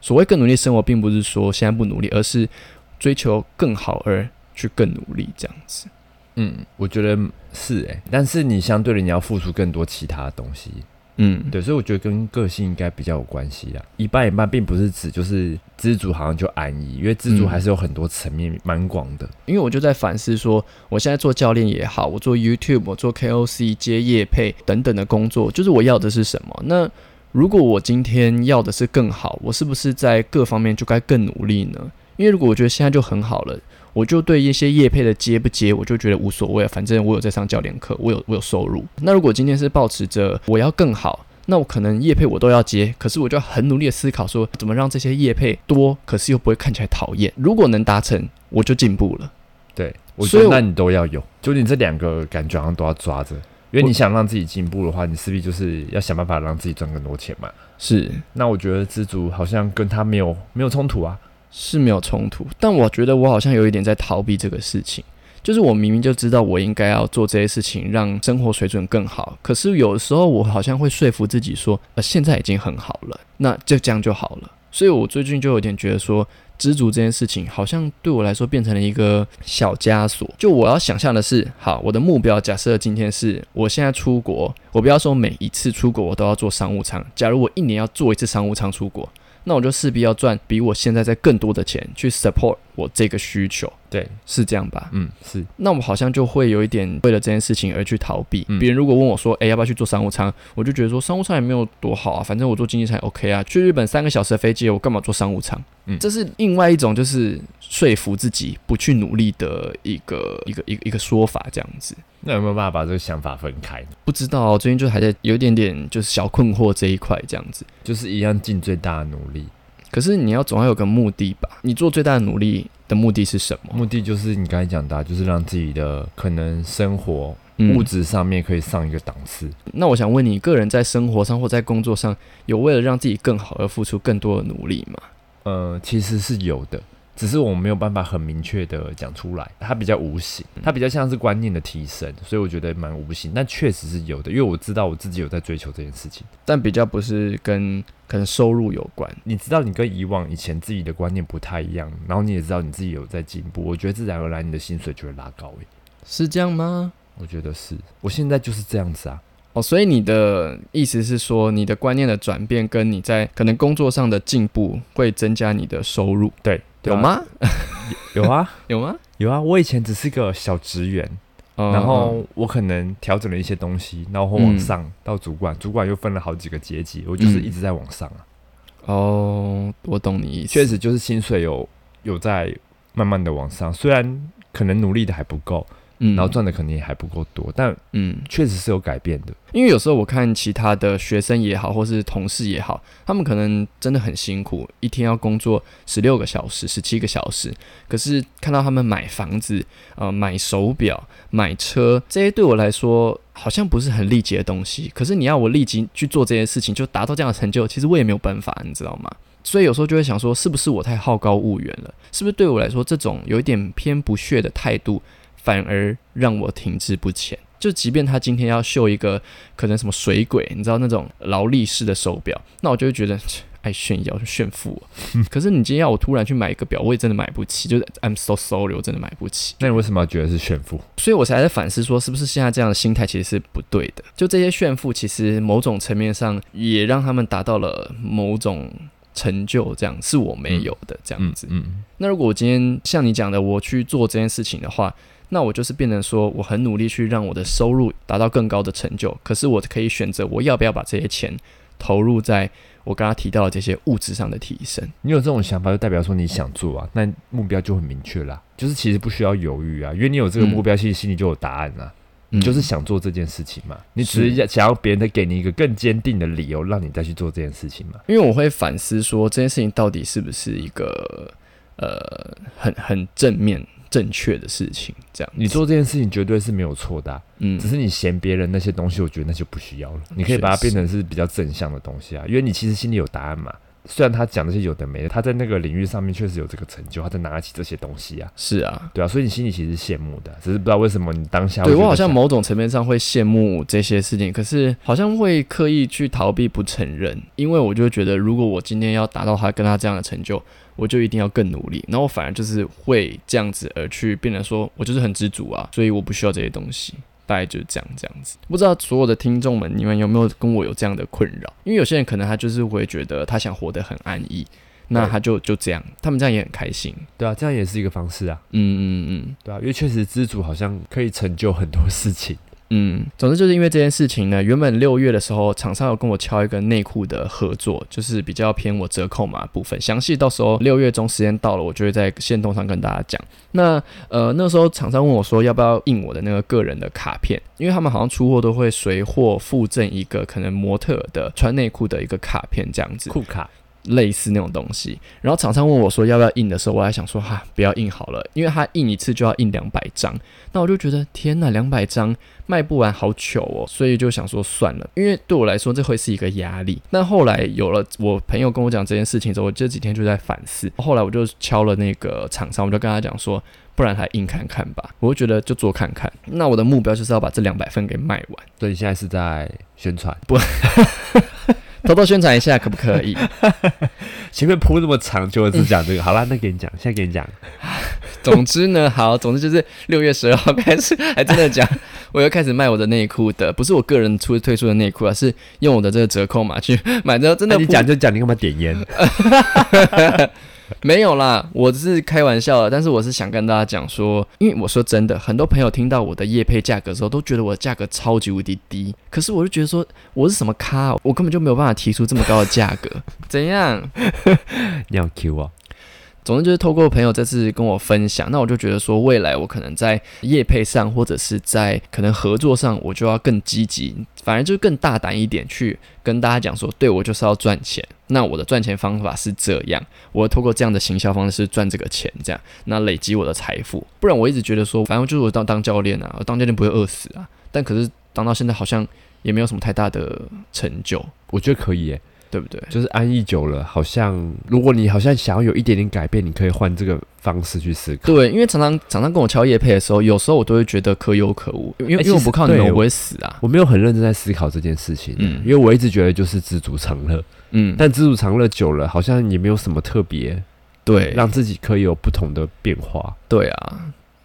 S1: 所谓更努力生活，并不是说现在不努力，而是追求更好而去更努力这样子。
S2: 嗯，我觉得是诶，但是你相对的你要付出更多其他的东西。
S1: 嗯，
S2: 对，所以我觉得跟个性应该比较有关系啦。一半一半，并不是指就是知足好像就安逸，因为知足还是有很多层面，蛮广的。
S1: 因为我就在反思说，我现在做教练也好，我做 YouTube，我做 KOC 接业配等等的工作，就是我要的是什么？那如果我今天要的是更好，我是不是在各方面就该更努力呢？因为如果我觉得现在就很好了。我就对一些业配的接不接，我就觉得无所谓，反正我有在上教练课，我有我有收入。那如果今天是保持着我要更好，那我可能业配我都要接，可是我就要很努力的思考说怎么让这些业配多，可是又不会看起来讨厌。如果能达成，我就进步了。
S2: 对，我觉得那你都要有，就你这两个感觉好像都要抓着，因为你想让自己进步的话，你势必就是要想办法让自己赚更多钱嘛。
S1: 是，
S2: 那我觉得知足好像跟他没有没有冲突啊。
S1: 是没有冲突，但我觉得我好像有一点在逃避这个事情。就是我明明就知道我应该要做这些事情，让生活水准更好，可是有的时候我好像会说服自己说，呃，现在已经很好了，那就这样就好了。所以我最近就有点觉得说，知足这件事情好像对我来说变成了一个小枷锁。就我要想象的是，好，我的目标假设今天是我现在出国，我不要说每一次出国我都要做商务舱，假如我一年要做一次商务舱出国。那我就势必要赚比我现在在更多的钱去 support 我这个需求，
S2: 对，
S1: 是这样吧？
S2: 嗯，是。
S1: 那我们好像就会有一点为了这件事情而去逃避。别人如果问我说：“诶，要不要去做商务舱？”我就觉得说商务舱也没有多好啊，反正我做经济舱 OK 啊。去日本三个小时的飞机，我干嘛做商务舱？嗯，这是另外一种就是说服自己不去努力的一个一个一个一个说法，这样子。
S2: 那有没有办法把这个想法分开呢？
S1: 不知道，最近就还在有一点点就是小困惑这一块，这样子，
S2: 就是一样尽最大的努力。
S1: 可是你要总要有个目的吧？你做最大的努力的目的是什么？
S2: 目的就是你刚才讲的，就是让自己的可能生活物质上面可以上一个档次。
S1: 那我想问你，个人在生活上或在工作上有为了让自己更好而付出更多的努力吗？
S2: 呃，其实是有的。只是我们没有办法很明确的讲出来，它比较无形，它比较像是观念的提升，所以我觉得蛮无形，但确实是有的，因为我知道我自己有在追求这件事情，
S1: 但比较不是跟可能收入有关。
S2: 你知道你跟以往以前自己的观念不太一样，然后你也知道你自己有在进步，我觉得自然而然你的薪水就会拉高诶，
S1: 是这样吗？
S2: 我觉得是，我现在就是这样子啊。
S1: 哦，所以你的意思是说，你的观念的转变跟你在可能工作上的进步会增加你的收入，
S2: 对。
S1: 有吗？
S2: 有啊，
S1: 有吗？
S2: 有啊！我以前只是个小职员，然后我可能调整了一些东西，然后往上到主管，主管又分了好几个阶级，我就是一直在往上啊。
S1: 哦，我懂你意思，
S2: 确实就是薪水有有在慢慢的往上，虽然可能努力的还不够。然后赚的肯定也还不够多，但嗯，确实是有改变的。
S1: 因为有时候我看其他的学生也好，或是同事也好，他们可能真的很辛苦，一天要工作十六个小时、十七个小时。可是看到他们买房子、呃买手表、买车这些，对我来说好像不是很立即的东西。可是你要我立即去做这些事情，就达到这样的成就，其实我也没有办法，你知道吗？所以有时候就会想说，是不是我太好高骛远了？是不是对我来说，这种有一点偏不屑的态度？反而让我停滞不前。就即便他今天要秀一个可能什么水鬼，你知道那种劳力士的手表，那我就会觉得 爱炫耀、炫富。可是你今天要我突然去买一个表，我也真的买不起。就是 I'm so sorry，我真的买不起。
S2: 那你为什么要觉得是炫富？
S1: 所以我才在反思说，是不是现在这样的心态其实是不对的？就这些炫富，其实某种层面上也让他们达到了某种成就，这样是我没有的这样子。嗯，那如果我今天像你讲的，我去做这件事情的话。那我就是变成说，我很努力去让我的收入达到更高的成就，可是我可以选择我要不要把这些钱投入在我刚刚提到的这些物质上的提升。
S2: 你有这种想法，就代表说你想做啊，那目标就很明确啦。就是其实不需要犹豫啊，因为你有这个目标，其实心里就有答案啦。你就是想做这件事情嘛，你只是想要别人再给你一个更坚定的理由，让你再去做这件事情嘛。
S1: 因为我会反思说，这件事情到底是不是一个呃很很正面。正确的事情。这样，
S2: 你做这件事情绝对是没有错的，
S1: 嗯
S2: 只是你嫌别人那些东西，我觉得那就不需要了。你可以把它变成是比较正向的东西啊，因为你其实心里有答案嘛。虽然他讲那些有的没的，他在那个领域上面确实有这个成就，他在拿得起这些东西啊，
S1: 是啊，
S2: 对啊，所以你心里其实是羡慕的，只是不知道为什么你当下
S1: 对我好像某种层面上会羡慕这些事情，可是好像会刻意去逃避不承认，因为我就觉得，如果我今天要达到他跟他这样的成就，我就一定要更努力，然后我反而就是会这样子而去变得说，我就是很知足啊，所以我不需要这些东西。大概就是这样，这样子。不知道所有的听众们，你们有没有跟我有这样的困扰？因为有些人可能他就是会觉得他想活得很安逸，那他就就这样，他们这样也很开心。
S2: 对啊，这样也是一个方式啊，
S1: 嗯嗯嗯。
S2: 对啊，因为确实知足好像可以成就很多事情。
S1: 嗯，总之就是因为这件事情呢，原本六月的时候，厂商有跟我敲一个内裤的合作，就是比较偏我折扣码部分。详细到时候六月中时间到了，我就会在线动上跟大家讲。那呃那时候厂商问我说要不要印我的那个个人的卡片，因为他们好像出货都会随货附赠一个可能模特的穿内裤的一个卡片这样子。
S2: 裤卡，
S1: 类似那种东西。然后厂商问我说要不要印的时候，我还想说哈，不要印好了，因为他印一次就要印两百张。那我就觉得天呐，两百张卖不完，好糗哦，所以就想说算了，因为对我来说这会是一个压力。但后来有了我朋友跟我讲这件事情之后，我这几天就在反思。后来我就敲了那个厂商，我就跟他讲说。不然还印看看吧，我就觉得就做看看。那我的目标就是要把这两百份给卖完，
S2: 所以现在是在宣传，不
S1: 偷偷宣传一下可不可以？
S2: 前面铺那么长，就只讲这个。好啦，那给你讲，现在给你讲。
S1: 总之呢，好，总之就是六月十二号开始，还真的讲，我又开始卖我的内裤的，不是我个人出推出的内裤啊，是用我的这个折扣码去买的，真的
S2: 那你讲就讲，你干嘛点烟？
S1: 没有啦，我只是开玩笑的，但是我是想跟大家讲说，因为我说真的，很多朋友听到我的夜配价格的时候，都觉得我的价格超级无敌低，可是我就觉得说我是什么咖啊，我根本就没有办法提出这么高的价格，怎样？
S2: 你好 Q 啊。
S1: 总之就是透过朋友这次跟我分享，那我就觉得说，未来我可能在业配上，或者是在可能合作上，我就要更积极，反而就是更大胆一点，去跟大家讲说，对我就是要赚钱。那我的赚钱方法是这样，我透过这样的行销方式赚这个钱，这样那累积我的财富。不然我一直觉得说，反正就是我当当教练啊，我当教练不会饿死啊。但可是当到现在好像也没有什么太大的成就，
S2: 我觉得可以耶，
S1: 对不对？
S2: 就是安逸久了，好像如果你好像想要有一点点改变，你可以换这个方式去思考。
S1: 对，因为常常常常跟我敲夜配的时候，有时候我都会觉得可有可无，因为、
S2: 欸
S1: 因为我不靠你我不会死啊。
S2: 我没有很认真在思考这件事情，
S1: 嗯
S2: 嗯，因为我一直觉得就是知足常乐，
S1: 嗯，
S2: 但知足常乐久了，好像也没有什么特别
S1: 对，
S2: 让自己可以有不同的变化。
S1: 对啊，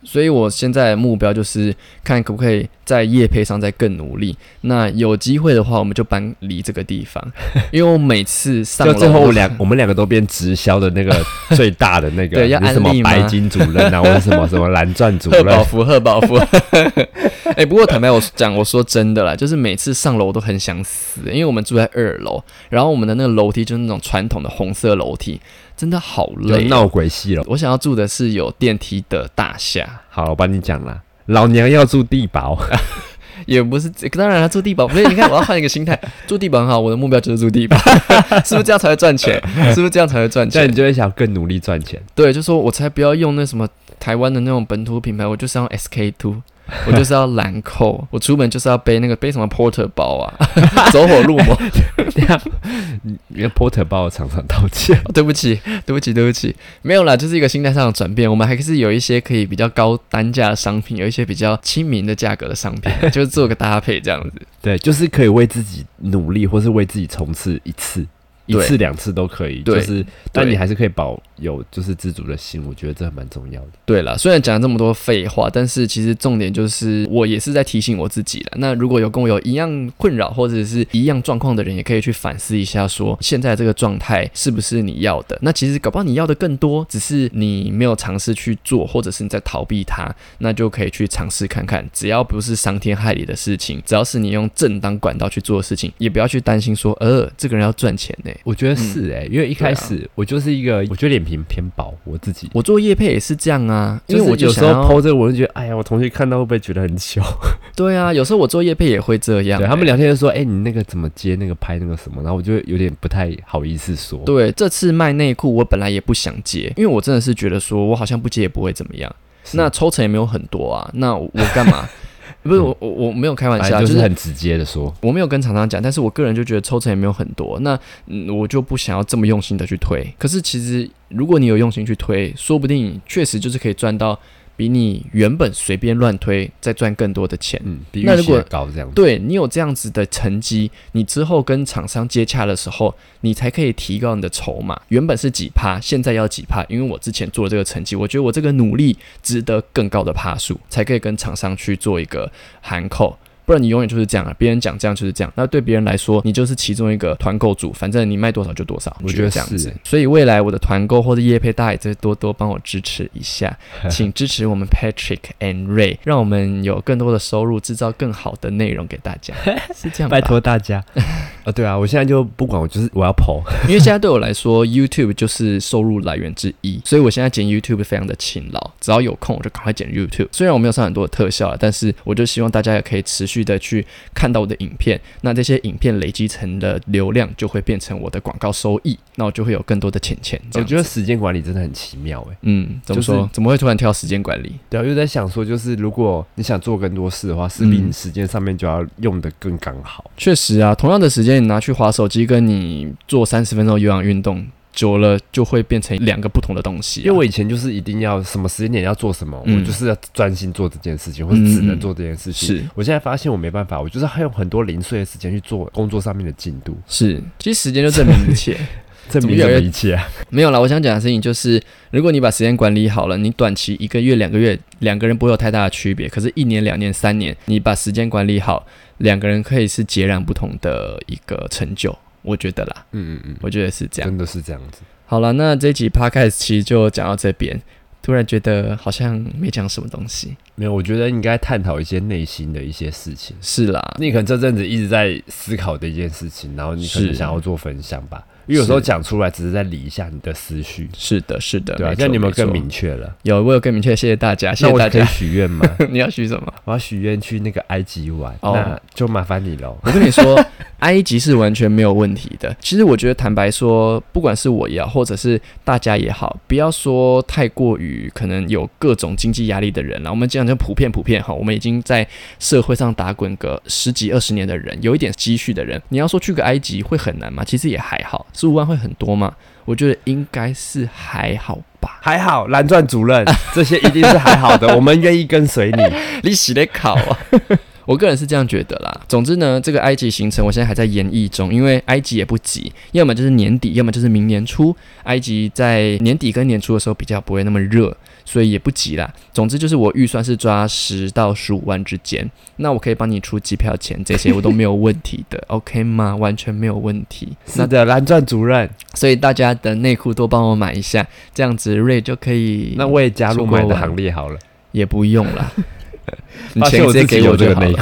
S1: 所以我现在的目标就是看可不可以在业配上再更努力。那有机会的话，我们就搬离这个地方，因为我每次上楼
S2: 就最后我两 我们两个都变直销的那个最大的那个，
S1: 对要
S2: 什么白金主任啊，或者什么什么蓝钻主
S1: 贺宝
S2: 任，
S1: 福，贺宝福。哎、不过坦白我讲，我说真的啦，就是每次上楼我都很想死，因为我们住在二楼，然后我们的那个楼梯就是那种传统的红色楼梯，真的好累、
S2: 就闹鬼戏了。
S1: 我想要住的是有电梯的大厦，
S2: 好，我帮你讲啦，老娘要住地堡，
S1: 也不是，当然了，住地堡不是？你看，我要换一个心态，住地堡很好，我的目标就是住地堡，是不是这样才会赚钱？是不是这样才会赚钱
S2: 那你？就会想更努力赚钱。
S1: 对，就说我才不要用那什么台湾的那种本土品牌，我就是要 SK two。我就是要兰蔻，我出门就是要背那个背什么 Porter 包啊，走火入魔。
S2: 这样，你你的 porter 包我常常道歉。
S1: 哦对不起，对不起，对不起，没有啦，就是一个心态上的转变。我们还是有一些可以比较高单价的商品，有一些比较亲民的价格的商品，就是做个搭配这样子。
S2: 对，就是可以为自己努力，或是为自己冲刺一次、一次、两次都可以。
S1: 对
S2: 就是，但你还是可以保有就是知足的心，我觉得这还蛮重要的。
S1: 对了，虽然讲了这么多废话，但是其实重点就是我也是在提醒我自己了。那如果有跟我有一样困扰或者是一样状况的人，也可以去反思一下说现在这个状态是不是你要的？那其实搞不好你要的更多，只是你没有尝试去做，或者是你在逃避它，那就可以去尝试看看。只要不是伤天害理的事情，只要是你用正当管道去做的事情，也不要去担心说，呃，这个人要赚钱呢、
S2: 我觉得是哎、因为一开始我就是一个，我觉得脸皮偏薄，我自己。
S1: 我做叶配也是这样啊，因为我
S2: 有时候
S1: 就想要
S2: PO 这个，我就觉得，哎呀，我同学看到会不会觉得很糗？
S1: 对啊，有时候我做叶配也会这样、
S2: 对他们
S1: 欸
S2: 聊天就说，哎、你那个怎么接那个拍那个什么，然后我就有点不太好意思说。
S1: 对，这次卖内裤我本来也不想接，因为我真的是觉得说我好像不接也不会怎么样。那抽成也没有很多啊，那我干嘛？不是我我我没有开玩笑，
S2: 就是很直接的说，
S1: 我没有跟厂商讲，但是我个人就觉得抽成也没有很多，那嗯我就不想要这么用心的去推。可是其实如果你有用心去推，说不定确实就是可以赚到。比你原本随便乱推再赚更多的钱，
S2: 嗯，比预期高这样。
S1: 对你有这样子的成绩，你之后跟厂商接洽的时候，你才可以提高你的筹码。原本是几趴，现在要几趴，因为我之前做了这个成绩，我觉得我这个努力值得更高的趴数，才可以跟厂商去做一个函扣。不然你永远就是这样啊！别人讲这样就是这样，那对别人来说，你就是其中一个团购主，反正你卖多少就多少。我觉得这样子，所以未来我的团购或者业配，大家也再多多帮我支持一下，请支持我们 Patrick and Ray，让我们有更多的收入，制造更好的内容给大家。是这样，
S2: 拜托大家。啊，对啊，我现在就不管，我就是我要跑，
S1: 因为现在对我来说，YouTube 就是收入来源之一，所以我现在剪 YouTube 非常的勤劳，只要有空我就赶快剪 YouTube。虽然我没有上很多的特效，但是我就希望大家也可以持续。的去看到我的影片，那这些影片累积成的流量就会变成我的广告收益，那我就会有更多的钱钱。
S2: 我觉得时间管理真的很奇妙哎，
S1: 嗯，怎么说？怎么会突然跳时间管理？
S2: 对啊，又在想说，就是如果你想做更多事的话，势必你时间上面就要用的更刚好。
S1: 确实啊，同样的时间你拿去划手机，跟你做三十分钟有氧运动。久了就会变成两个不同的东西。
S2: 因为我以前就是一定要什么时间点要做什么，我就是要专心做这件事情，或者只能做这件事情。
S1: 是
S2: 我现在发现我没办法，我就是还有很多零碎的时间去做工作上面的进度。
S1: 是，其实时间就证明一切，
S2: 证明了一切。
S1: 没有了，我想讲的事情就是，如果你把时间管理好了，你短期一个月、两个月，两个人不会有太大的区别。可是，一年、两年、三年，你把时间管理好，两个人可以是截然不同的一个成就。我觉得啦，嗯嗯嗯，我觉得是这样，
S2: 真的是这样子。
S1: 好了，那这集 podcast 其实就讲到这边。突然觉得好像没讲什么东西。
S2: 没有，我觉得应该探讨一些内心的一些事情。
S1: 是啦，
S2: 你可能这阵子一直在思考的一件事情，然后你可能想要做分享吧。因为有时候讲出来只是在理一下你的思绪。
S1: 是的，是的，
S2: 对啊。现在你有没有更明确了？
S1: 有，我有更明确。谢谢大家，谢谢大家。
S2: 许愿吗？
S1: 你要许什么？
S2: 我要许愿去那个埃及玩。那就麻烦你喽。
S1: 我跟你说，埃及是完全没有问题的。其实我觉得，坦白说，不管是我也好，或者是大家也好，不要说太过于可能有各种经济压力的人了。我们讲就普遍普遍哈，我们已经在社会上打滚个十几二十年的人，有一点积蓄的人，你要说去个埃及会很难吗？其实也还好，十五万会很多。吗？我觉得应该是还好吧，
S2: 还好。蓝钻主任，这些一定是还好的，我们愿意跟随你。
S1: 你洗得考啊？我个人是这样觉得啦。总之呢，这个埃及行程我现在还在演绎中，因为埃及也不急，要么就是年底，要么就是明年初。埃及在年底跟年初的时候比较不会那么热。所以也不急啦。总之就是我预算是抓十到十五万之间，那我可以帮你出机票钱，这些我都没有问题的，OK 吗？完全没有问题。
S2: 是的，蓝钻主任。
S1: 所以大家的内裤都帮我买一下，这样子瑞就可以。
S2: 那我也加入买的行列好了。
S1: 也不用了，你钱直接给我就好了。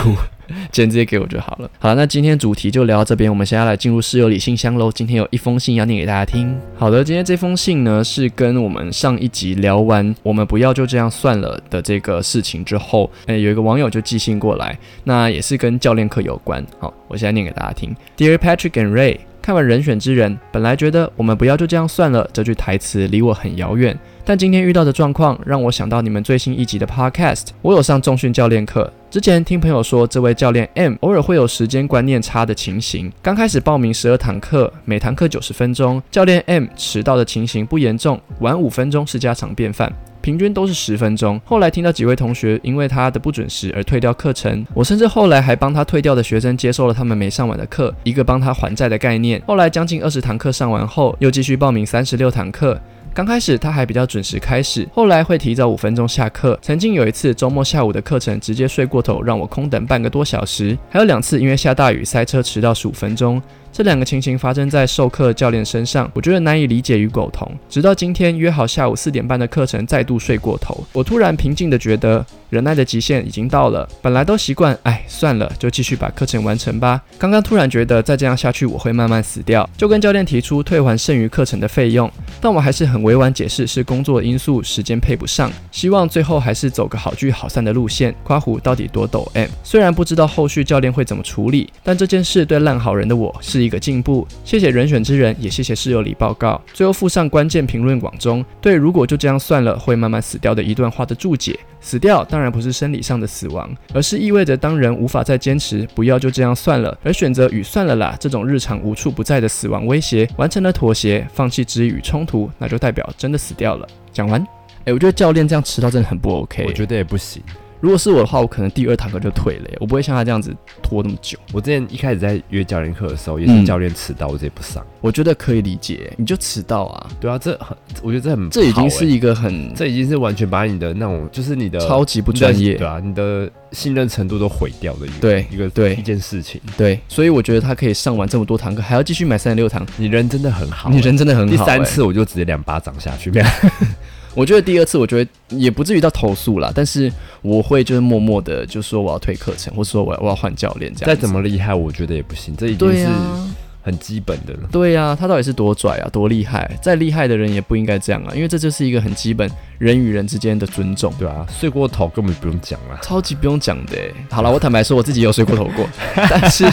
S1: 钱直接给我就好了。好，那今天主题就聊到这边，我们现在来进入室友里信箱喽。今天有一封信要念给大家听。好的，今天这封信呢是跟我们上一集聊完我们不要就这样算了的这个事情之后，诶，有一个网友就寄信过来，那也是跟教练课有关。好，我现在念给大家听。Dear Patrick and Ray，看完《人选之人》，本来觉得我们不要就这样算了这句台词离我很遥远。但今天遇到的状况让我想到你们最新一集的 Podcast。我有上重训教练课，之前听朋友说，这位教练 M 偶尔会有时间观念差的情形。刚开始报名十二堂课，每堂课九十分钟，教练 M 迟到的情形不严重，晚五分钟是家常便饭，平均都是十分钟。后来听到几位同学因为他的不准时而退掉课程，我甚至后来还帮他退掉的学生接受了他们没上完的课，一个帮他还债的概念。后来将近二十堂课上完后，又继续报名三十六堂课。刚开始他还比较准时开始，后来会提早五分钟下课。曾经有一次周末下午的课程直接睡过头，让我空等半个多小时。还有两次因为下大雨塞车迟到十五分钟。这两个情形发生在授课教练身上，我觉得难以理解与苟同。直到今天约好下午四点半的课程，再度睡过头，我突然平静的觉得忍耐的极限已经到了。本来都习惯，哎，算了，就继续把课程完成吧。刚刚突然觉得再这样下去我会慢慢死掉，就跟教练提出退还剩余课程的费用。但我还是很委婉解释是工作因素，时间配不上，希望最后还是走个好聚好散的路线。夸虎到底多抖 M？虽然不知道后续教练会怎么处理，但这件事对烂好人的我是一个进步。谢谢人选之人，也谢谢室友里报告。最后附上关键评论网中对如果就这样算了会慢慢死掉的一段话的注解。死掉当然不是生理上的死亡，而是意味着当人无法再坚持，不要就这样算了，而选择与算了啦这种日常无处不在的死亡威胁完成了妥协，放弃之与冲突，那就代表真的死掉了。讲完，哎，我觉得教练这样迟到真的很不 OK，
S2: 我觉得也不行。
S1: 如果是我的话，我可能第二堂课就退了，我不会像他这样子拖那么久。
S2: 我之前一开始在约教练课的时候，也是教练迟到，我直接不上。
S1: 我觉得可以理解，你就迟到啊？
S2: 对啊，这很，我觉得这很，
S1: 这已经是一个很，
S2: 这已经是完全把你的那种，就是你的
S1: 超级不专业，
S2: 对啊，你的信任程度都毁掉的一个，
S1: 对
S2: 一个
S1: 对
S2: 一件事情。
S1: 对，所以我觉得他可以上完这么多堂课，还要继续买三十六堂，
S2: 你人真的很好，
S1: 你人真的很好。
S2: 第三次我就直接两巴掌下去。
S1: 我觉得第二次，我觉得也不至于到投诉啦，但是我会就是默默的就说我要退课程，或者说我要我要换教练这样。
S2: 再怎么厉害，我觉得也不行，这已经是很基本的了。
S1: 对呀，他到底是多拽啊，多厉害？再厉害的人也不应该这样啊，因为这就是一个很基本人与人之间的尊重，
S2: 对啊，睡过头根本不用讲了，
S1: 超级不用讲的。好了，我坦白说，我自己有睡过头过，但是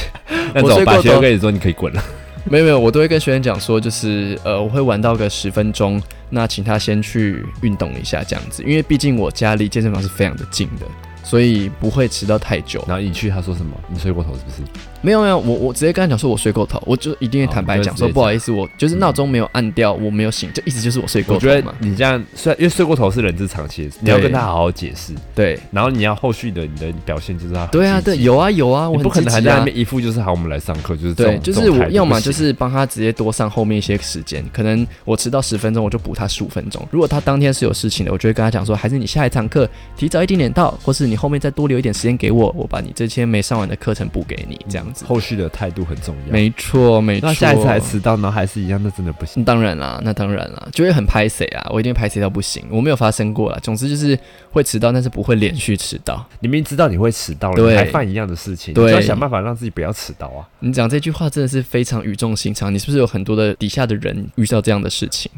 S2: 我睡过头，跟你说你可以滚了。
S1: 没有没有，我都会跟学员讲说，就是呃，我会玩到个十分钟，那请他先去运动一下这样子，因为毕竟我家离健身房是非常的近的。所以不会迟到太久。
S2: 然后你去，他说什么？你睡过头是不是？
S1: 没有没有，我我直接跟他讲说，我睡过头，我就一定会坦白讲说，不好意思，我就是闹钟没有按掉，我没有醒，就一直就是我睡过头。
S2: 我觉得你这样，虽然因为睡过头是人之常情，你要跟他好好解释。
S1: 对，
S2: 然后你要后续的你的表现就是他。
S1: 对啊，对，有啊有啊，我
S2: 不可能还在那边一副就是喊，我们来上课就是
S1: 对，就是我要么就是帮他直接多上后面一些时间，可能我迟到十分钟，我就补他十五分钟。如果他当天是有事情的，我就会跟他讲说，还是你下一堂课提早一点点到，或是你后面再多留一点。时间给我，我把你这些没上完的课程补给你，这样子。
S2: 后续的态度很重要。
S1: 没错，没错。
S2: 那下一次还迟到，然后还是一样，那真的不行。
S1: 当然啦，那当然啦，就会很拍谁啊，我一定拍谁到不行。我没有发生过了，总之就是会迟到，但是不会连续迟到。
S2: 你明知道你会迟到了，还犯一样的事情，你要想办法让自己不要迟到啊。
S1: 你讲这句话真的是非常语重心长。你是不是有很多的底下的人遇到这样的事情？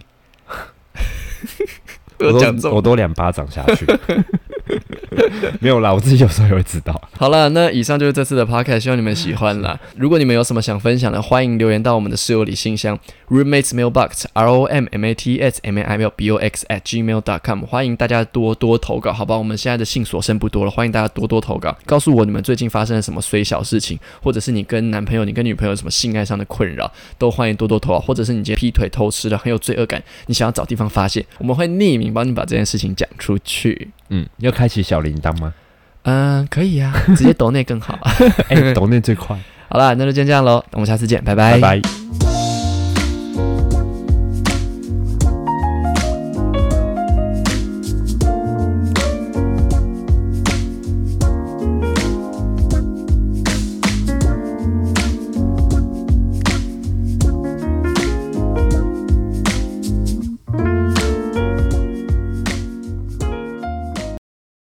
S2: 我都我都两巴掌下去。没有啦，我自己有时候也会知道。
S1: 好了，那以上就是这次的 podcast，希望你们喜欢啦。如果你们有什么想分享的，欢迎留言到我们的室友里信箱 roommates mailbox r o m m a t s m a i l b o x at gmail dot com。欢迎大家多多投稿，好吧？我们现在的信所剩不多了，欢迎大家多多投稿，告诉我你们最近发生了什么虽小事情，或者是你跟男朋友、你跟女朋友什么性爱上的困扰，都欢迎多多投稿。或者是你今天劈腿偷吃了，很有罪恶感，你想要找地方发泄，我们会匿名帮你把这件事情讲出去。
S2: 嗯，要开启小铃铛吗？
S1: 嗯，可以呀，直接抖内更好。
S2: 哎，抖内最快。
S1: 好了，那就先这样喽，我们下次见，拜拜。
S2: 拜拜。